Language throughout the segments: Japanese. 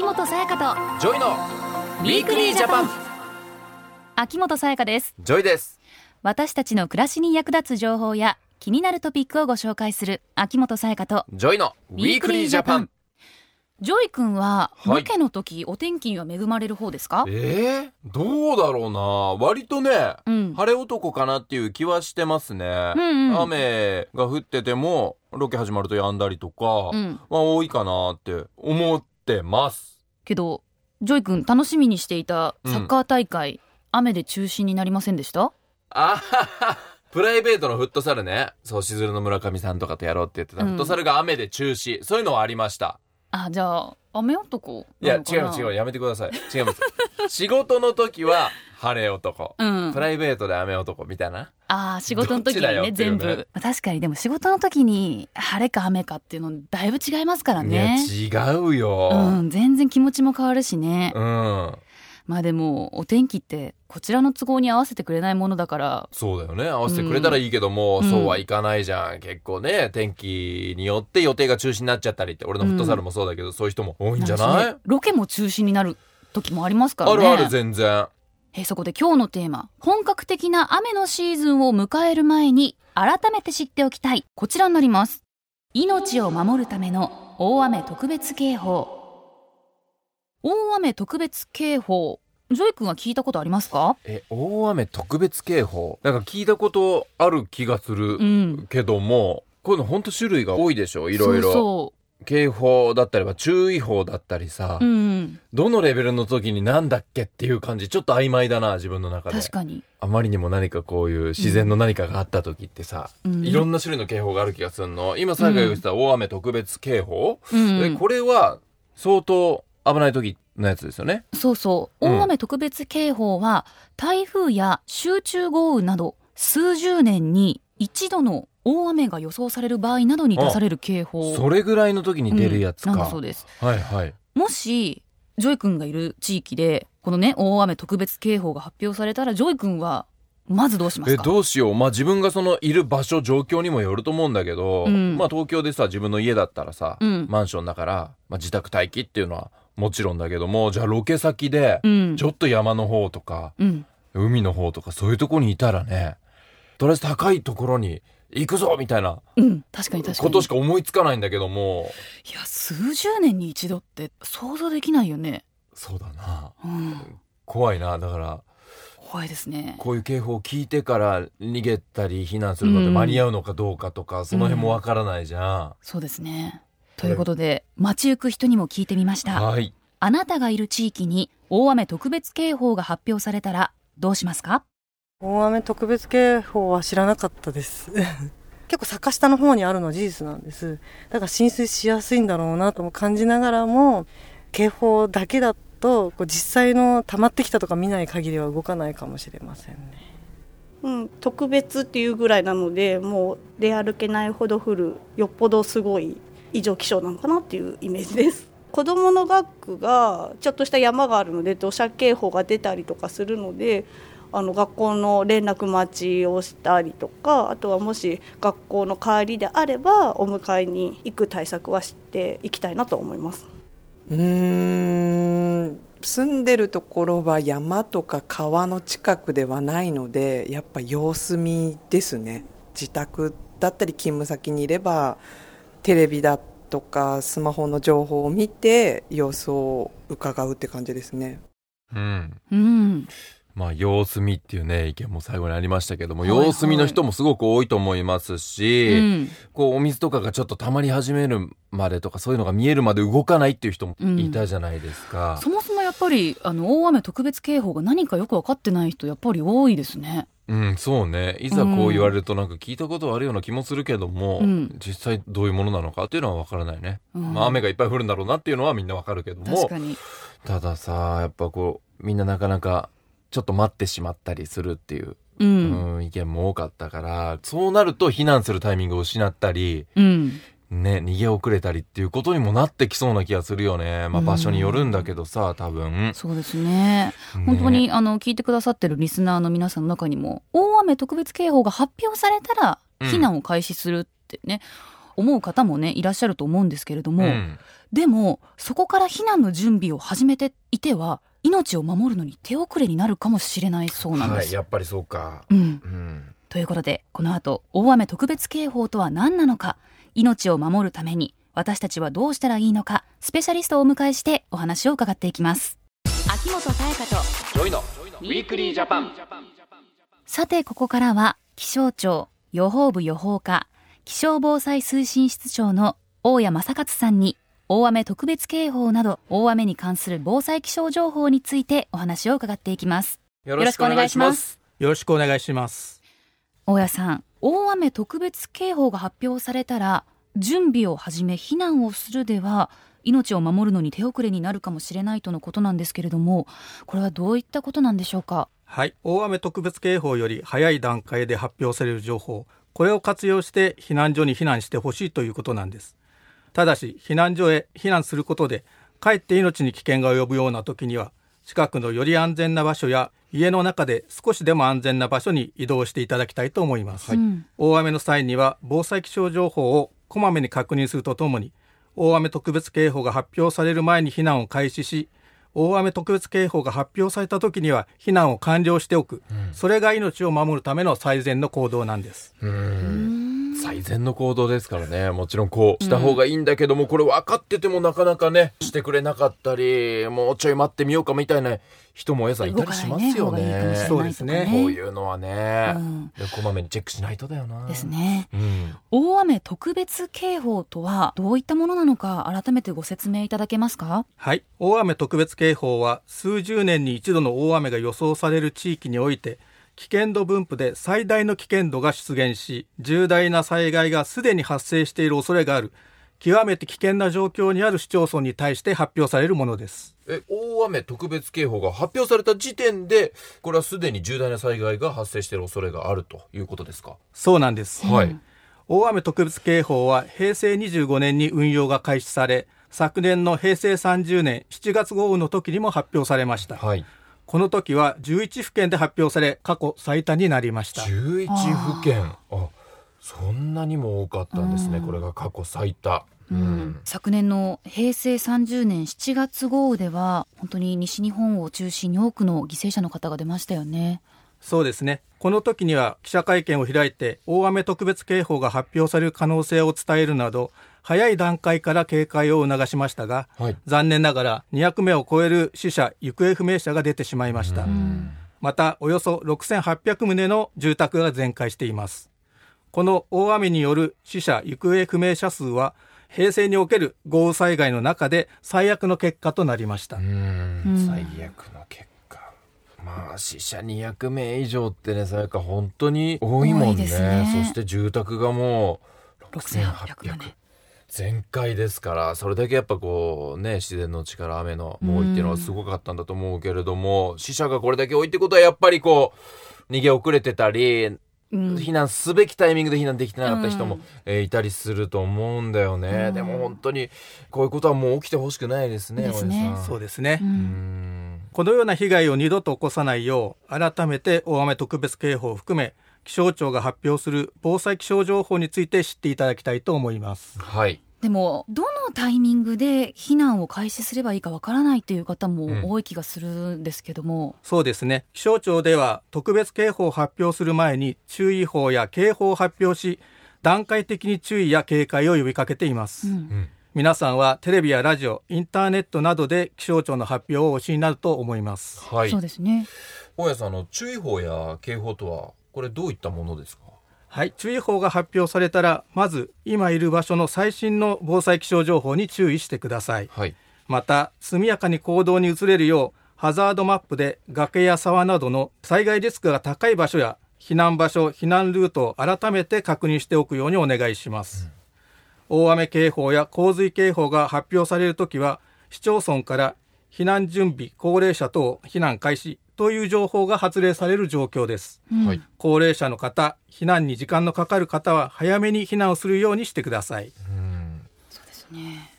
秋元才加とジョイのウィークリージャパン。秋元才加です。ジョイです。私たちの暮らしに役立つ情報や気になるトピックをご紹介する秋元才加とジョイのウィークリージャパン。ジョイ君ははい。ロケの時、お天気には恵まれる方ですか？えー、どうだろうな。割とね、うん。晴れ男かなっていう気はしてますね、うんうん。雨が降っててもロケ始まると止んだりとか、うん。まあ多いかなって思ってます。けどジョイ君楽しみにしていたサッカー大会、雨で中止になりませんでした？あはは。プライベートのフットサルね。そうしずるの村上さんとかとやろうって言ってた、うん。フットサルが雨で中止。そういうのはありましたあじゃあ雨男いやなのかな？違う違うやめてください。違います。仕事の時は晴れ男、うん。プライベートで雨男みたいな？ああ仕事の時にね全部。確かにでも仕事の時に晴れか雨かっていうのだいぶ違いますからね。いや違うよ、うん全然気持ちも変わるしね、うん、まあでもお天気ってこちらの都合に合わせてくれないものだから。そうだよね。合わせてくれたらいいけども、うん。そうはいかないじゃん。結構ね天気によって予定が中止になっちゃったりって。俺のフットサルもそうだけど、そういう人も多いんじゃない、ロケも中止になる時もありますからね。あるある全然。えーそこで今日のテーマ本格的な雨のシーズンを迎える前に改めて知っておきたい。こちらになります。命を守るための大雨特別警報大雨特別警報。ジョイ君は聞いたことありますか？え大雨特別警報？なんか聞いたことある気がするうん。けども、こういうのほんと種類が多いでしょ？いろいろ。そ警報だったりは注意報だったりさ、うんどのレベルの時になんだっけっていう感じちょっと曖昧だな自分の中で。確かに、あまりにも何かこういう自然の何かがあった時ってさ、うん。いろんな種類の警報がある気がするの。今最後言ってた大雨特別警報、うん。えこれは相当危ない時のやつですよね。そうそう。うん。大雨特別警報は、台風や集中豪雨など数十年に一度の大雨が予想される場合などに出される警報。それぐらいの時に出るやつか、うんなんだそうです。はいはい。もしジョイ君がいる地域でこのね大雨特別警報が発表されたらジョイ君はまずどうしますか？えどうしよう。まあ自分がそのいる場所状況にもよると思うんだけど、うん。まあ東京でさ自分の家だったらさ、うん。マンションだから、まあ、自宅待機っていうのはもちろんだけどもじゃあロケ先でうん。ちょっと山の方とか、うん。海の方とかそういうとこにいたらねとりあえず高いところに行くぞみたいなうん。確かに確かに。ことしか思いつかないんだけども。いや数十年に一度って想像できないよね。そうだな。うん。怖いなだから。怖いですね。こういう警報を聞いてから逃げたり避難するので間に合うのかどうかとか、その辺もわからないじゃそうですねということで街行く人にも聞いてみましん、た。はい。あなたがいる地域に大雨特別警報が発表されたらどうしますか？大雨特別警報は知らなかったです。結構坂下の方にあるのは事実なんです。だから浸水しやすいんだろうなとも感じながらも警報だけだとこう実際の溜まってきたとか見ない限りは動かないかもしれませんね。うん、特別っていうぐらいなのでもう出歩けないほど降るよっぽどすごい異常気象なのかなっていうイメージです。子どもの学区がちょっとした山があるので土砂警報が出たりとかするのであの学校の連絡待ちをしたりとかあとはもし学校の帰りであればお迎えに行く対策はしていきたいなと思います。うん。住んでるところは山とか川の近くではないのでやっぱ様子見ですね。自宅だったり勤務先にいればテレビだとかスマホの情報を見て様子を伺うって感じですね。うん。うん。まあ様子見っていうね意見も最後にありましたけども、はいはい。様子見の人もすごく多いと思いますし、うん。こうお水とかがちょっと溜まり始めるまでとかそういうのが見えるまで動かないっていう人もいたじゃないですか、そもそもやっぱりあの大雨特別警報が何かよく分かってない人やっぱり多いですねうん、そうね。いざこう言われるとなんか聞いたことはあるような気もするけども、うん。実際どういうものなのかっていうのはわからないね。うん。まあ雨がいっぱい降るんだろうなっていうのはみんなわかるけどもたださ、やっぱこう、みんななかなかちょっと待ってしまったりするっていう、ううんん、意見も多かったから、そうなると避難するタイミングを失ったり、うんね、逃げ遅れたりっていうことにもなってきそうな気がするよね。まあうん場所によるんだけどさ、多分。そうですねね本当にあの聞いてくださってるリスナーの皆さんの中にも大雨特別警報が発表されたらうん避難を開始するってね、思う方もねいらっしゃると思うんですけれども、うんでもそこから避難の準備を始めていては命を守るのに手遅れになるかもしれないそうなんです。はい、やっぱりそうか。うん、うん。ということでこの後大雨特別警報とは何なのか命を守るために私たちはどうしたらいいのかスペシャリストをお迎えしてお話を伺っていきます秋元才加とジョイのウィークリージャパン。さてここからは気象庁予報部予報課気象防災推進室長の大谷正勝さんに大雨特別警報など大雨に関する防災気象情報についてお話を伺っていきますよろしくお願いします。よろしくお願いします。大谷さん大雨特別警報が発表されたら準備を始め避難をするでは命を守るのに手遅れになるかもしれないとのことなんですけれどもこれはどういったことなんでしょうか？はい、大雨特別警報より早い段階で発表される情報、これを活用して避難所に避難してほしいということなんです。ただし、避難所へ避難することで、かえって命に危険が及ぶような時には、近くのより安全な場所や家の中で少しでも安全な場所に移動していただきたいと思います。うん大雨の際には防災気象情報をこまめに確認するとともに大雨特別警報が発表される前に避難を開始し大雨特別警報が発表された時には避難を完了しておく、それが命を守るための最善の行動なんですうん。最善の行動ですからね。もちろんこうした方がいいんだけども、これ分かっててもなかなかね、してくれなかったり、もうちょい待ってみようかみたいな人も A さんいたりしますよねね。そうですねこういうのはね、うんでこまめにチェックしないとだよな。です。ねうん。大雨特別警報とはどういったものなのか改めてご説明いただけますか？はい大雨特別警報は数十年に一度の大雨が予想される地域において危険度分布で最大の危険度が出現し重大な災害がすでに発生している恐れがある極めて危険な状況にある市町村に対して発表されるものですえ、大雨特別警報が発表された時点で、これはすでに重大な災害が発生している恐れがあるということですか？そうなんです、はい。大雨特別警報は平成25年に運用が開始され昨年の平成30年7月豪雨の時にも発表されましたはい。この時は11府県で発表され過去最多になりました。11府県。あそんなにも多かったんですね、うん。これが過去最多、うん。昨年の平成30年7月豪雨では本当に西日本を中心に多くの犠牲者の方が出ましたよねそうですね。この時には記者会見を開いて大雨特別警報が発表される可能性を伝えるなど早い段階から警戒を促しましたがはい。残念ながら200名を超える死者行方不明者が出てしまいました、ん。またおよそ6800棟の住宅が全壊しています。この大雨による死者行方不明者数は平成における豪雨災害の中で最悪の結果となりました、最悪の結果まあ死者200名以上ってねさやか本当に多いもんね。ね。そして住宅がもう6800 6800棟全壊ですからそれだけやっぱこうね自然の力雨の猛威っていうのはすごかったんだと思うけれども、死者がこれだけ多いってことはやっぱりこう逃げ遅れてたりうん。避難すべきタイミングで避難できてなかった人も、うん。えーいたりすると思うんだよね、うん。でも本当にこういうことはもう起きてほしくないですねですね。そうですね、ううんんこのような被害を二度と起こさないよう改めて大雨特別警報を含め気象庁が発表する防災気象情報について知っていただきたいと思います。はい。でもどのタイミングで避難を開始すればいいかわからないという方も多い気がするんですけども、そうですね。気象庁では特別警報を発表する前に注意報や警報を発表し段階的に注意や警戒を呼びかけています、うん皆さんはテレビやラジオインターネットなどで気象庁の発表をお知りになると思います。はい。そうですね。大家さんあの注意報や警報とはこれどういったものですか？はい。注意報が発表されたらまず今いる場所の最新の防災気象情報に注意してください。はい。また速やかに行動に移れるようハザードマップで崖や沢などの災害リスクが高い場所や避難場所避難ルートを改めて確認しておくようにお願いします、大雨警報や洪水警報が発表されるときは市町村から避難準備高齢者等避難開始という情報が発令される状況です。うん。はい。高齢者の方避難に時間のかかる方は早めに避難をするようにしてください。うん。ですね。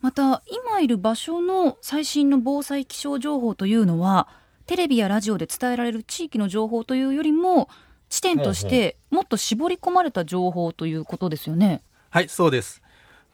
また今いる場所の最新の防災気象情報というのはテレビやラジオで伝えられる地域の情報というよりも地点としてもっと絞り込まれた情報ということですよね。はいそうです。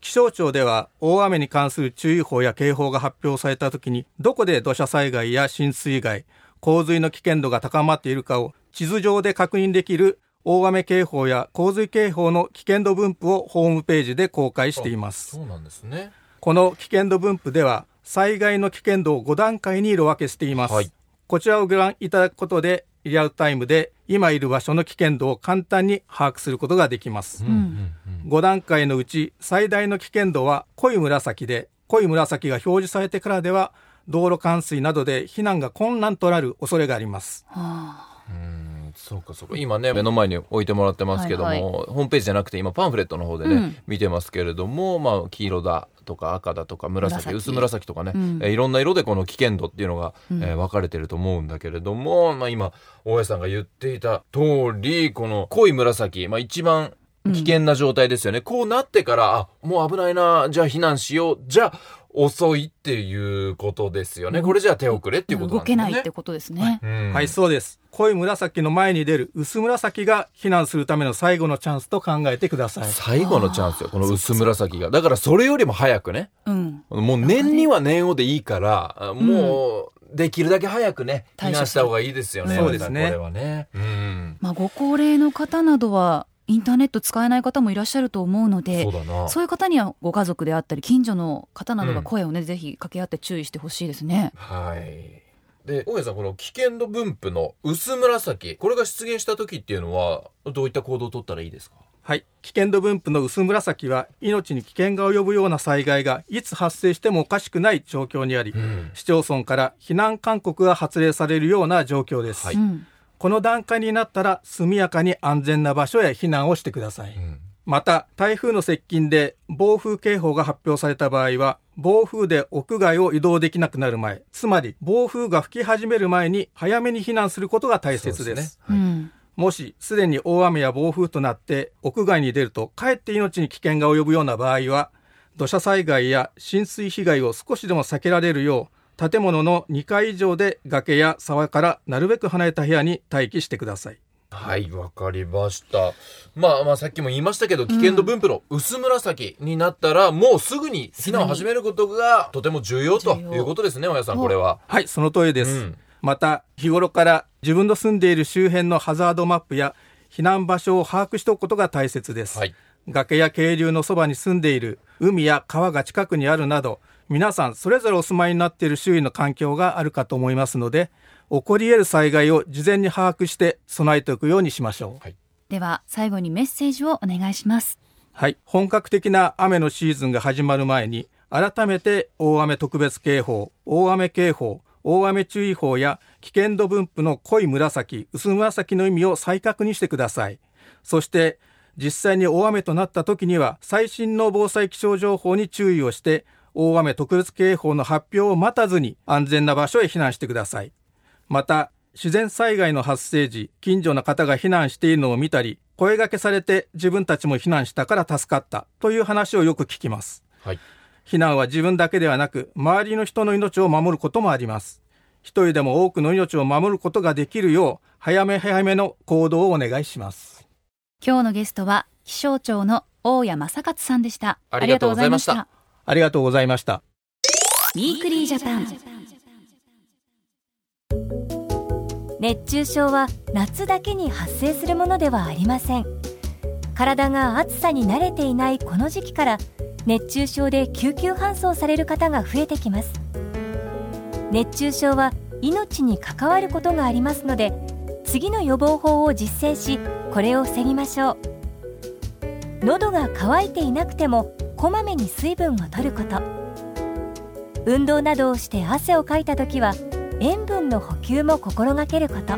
気象庁では大雨に関する注意報や警報が発表された時にどこで土砂災害や浸水害洪水の危険度が高まっているかを地図上で確認できる大雨警報や洪水警報の危険度分布をホームページで公開しています。そうなんですね。この危険度分布では災害の危険度を5段階に色分けしています、はい。こちらをご覧いただくことでリアルタイムで今いる場所の危険度を簡単に把握することができます、うん5段階のうち最大の危険度は濃い紫で濃い紫が表示されてからでは道路冠水などで避難が困難となる恐れがあります。うんそうかそうか。今ね目の前に置いてもらってますけども、はいはホームページじゃなくて今パンフレットの方でね、うん。見てますけれども、まあ、黄色だとか赤だとか紫紫。薄紫とかね、うん。えーいろんな色でこの危険度っていうのが、うん。えー分かれてると思うんだけれども、まあ、今大家さんが言っていた通りこの濃い紫、まあ、一番危険な状態ですよね、こうなってからあもう危ないなじゃあ避難しようじゃあ遅いっていうことですよね、うん。これじゃあ手遅れっていうこと動けなんですよね。ないってことですね、うん。はいそうです。濃い紫の前に出る薄紫が避難するための最後のチャンスと考えてください。最後のチャンスよこの薄紫が。だからそれよりも早くね。うん。もう年には年をでいいからあもうできるだけ早くね避対処難した方がいいですよね。そうですね。これはね。うん。まあ、ご高齢の方などはインターネット使えない方もいらっしゃると思うのでそういう方にはご家族であったり近所の方などが声をね、ぜひ掛け合って注意してほしいですね。はい。で大家さんこの危険度分布の薄紫これが出現した時っていうのはどういった行動を取ったらいいですか？はい、危険度分布の薄紫は命に危険が及ぶような災害がいつ発生してもおかしくない状況にあり、ん。市町村から避難勧告が発令されるような状況です、はい。うんこの段階になったら速やかに安全な場所へ避難をしてください、ん。また台風の接近で暴風警報が発表された場合は暴風で屋外を移動できなくなる前つまり暴風が吹き始める前に早めに避難することが大切です。ね。うん。もしすでに大雨や暴風となって屋外に出るとかえって命に危険が及ぶような場合は土砂災害や浸水被害を少しでも避けられるよう建物の2階以上で崖や沢からなるべく離れた部屋に待機してください。はい、わかりました。まあまあさっきも言いましたけど、危険度分布の薄紫になったら、もうすぐに避難を始めることがとても重要ということですね、大家さん、これは。はい、その通りです。うんまた日頃から自分の住んでいる周辺のハザードマップや避難場所を把握しておくことが大切です。はい。崖や渓流のそばに住んでいる海や川が近くにあるなど皆さんそれぞれお住まいになっている周囲の環境があるかと思いますので起こり得る災害を事前に把握して備えておくようにしましょう。はいでは最後にメッセージをお願いします。はい、本格的な雨のシーズンが始まる前に改めて大雨特別警報大雨警報大雨注意報や危険度分布の濃い紫薄紫の意味を再確認してくださいそして実際に大雨となった時には最新の防災気象情報に注意をして大雨特別警報の発表を待たずに安全な場所へ避難してください。また自然災害の発生時近所の方が避難しているのを見たり声掛けされて自分たちも避難したから助かったという話をよく聞きます。はい。避難は自分だけではなく周りの人の命を守ることもあります。一人でも多くの命を守ることができるよう早め早めの行動をお願いします。今日のゲストは気象庁の大谷正勝さんでした。ありがとうございましたありがとうございましたございました。ウィークリージャパン。熱中症は夏だけに発生するものではありません体が暑さに慣れていないこの時期から熱中症で救急搬送される方が増えてきます熱中症は命に関わることがありますので次の予防法を実践しこれを防ぎましょう喉が渇いていなくてもこまめに水分を取ること。運動などをして汗をかいた時は塩分の補給も心がけること。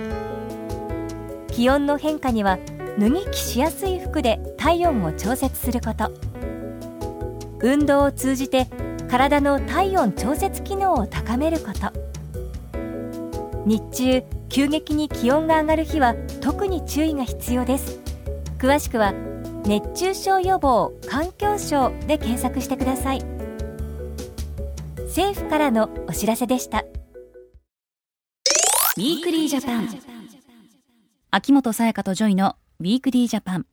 気温の変化には脱ぎ着しやすい服で体温を調節すること。運動を通じて体の体温調節機能を高めること。日中急激に気温が上がる日は特に注意が必要です。詳しくは熱中症予防環境省で検索してください政府からのお知らせでしたウィークリージャパン。秋元さやかとジョイのウィークリージャパン。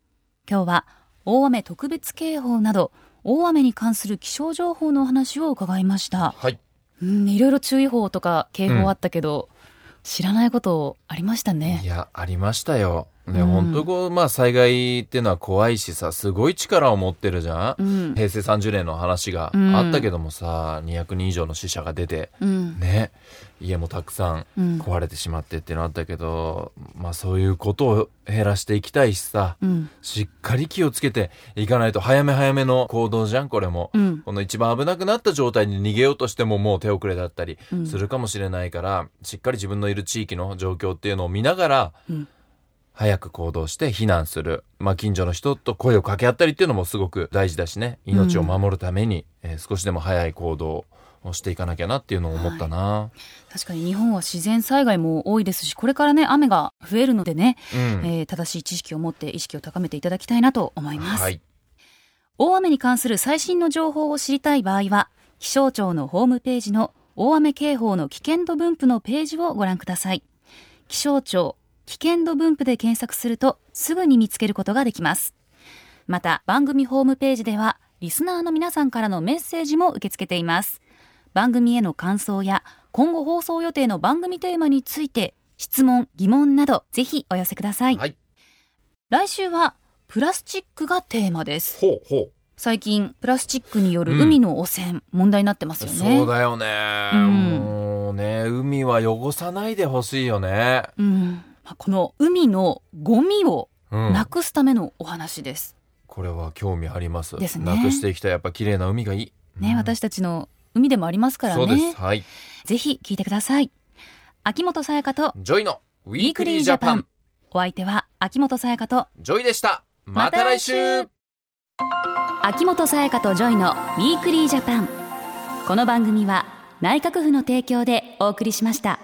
今日は大雨特別警報など大雨に関する気象情報のお話を伺いましたはい。うんいろいろ注意報とか警報あったけど、知らないことありましたねいや、ありましたよ。ね、うん。本当こう、まあ災害っていうのは怖いしさ、すごい力を持ってるじゃん、うん。平成30年の話があったけどもさ、200人以上の死者が出て、うん。ね、家もたくさんうん。壊れてしまってっていうのあったけど、まあそういうことを減らしていきたいしさ、うん。しっかり気をつけていかないと早め早めの行動じゃん、これも。うん。この一番危なくなった状態に逃げようとしてももう手遅れだったりうん。するかもしれないから、しっかり自分のいる地域の状況っていうのを見ながら、うん早く行動して避難する。まあ近所の人と声を掛け合ったりっていうのもすごく大事だしね。命を守るために、えー少しでも早い行動をしていかなきゃなっていうのを思ったな。確かに日本は自然災害も多いですしこれからね雨が増えるのでね、うん。えー正しい知識を持って意識を高めていただきたいなと思います、はい。大雨に関する最新の情報を知りたい場合は気象庁のホームページの大雨警報の危険度分布のページをご覧ください気象庁危険度分布で検索するとすぐに見つけることができます。また番組ホームページではリスナーの皆さんからのメッセージも受け付けています。番組への感想や今後放送予定の番組テーマについて質問疑問などぜひお寄せください、はい。来週はプラスチックがテーマです。ほうほう。最近プラスチックによる海の汚染、問題になってますよね。そうだよね、うん。もうね、海は汚さないでほしいよね。うんまあこの海のゴミをうん。なくすためのお話です、これは興味あります。ですねなくしていきたい。やっぱ綺麗な海がいい。ね、うん私たちの海でもありますからそうです。ねはい。ぜひ聞いてください秋元才加とジョイのウィークリージャパン。お相手は秋元さやかと JOY でした。また来週秋元さやかとジョイのウィークリージャパンこの番組は内閣府の提供でお送りしました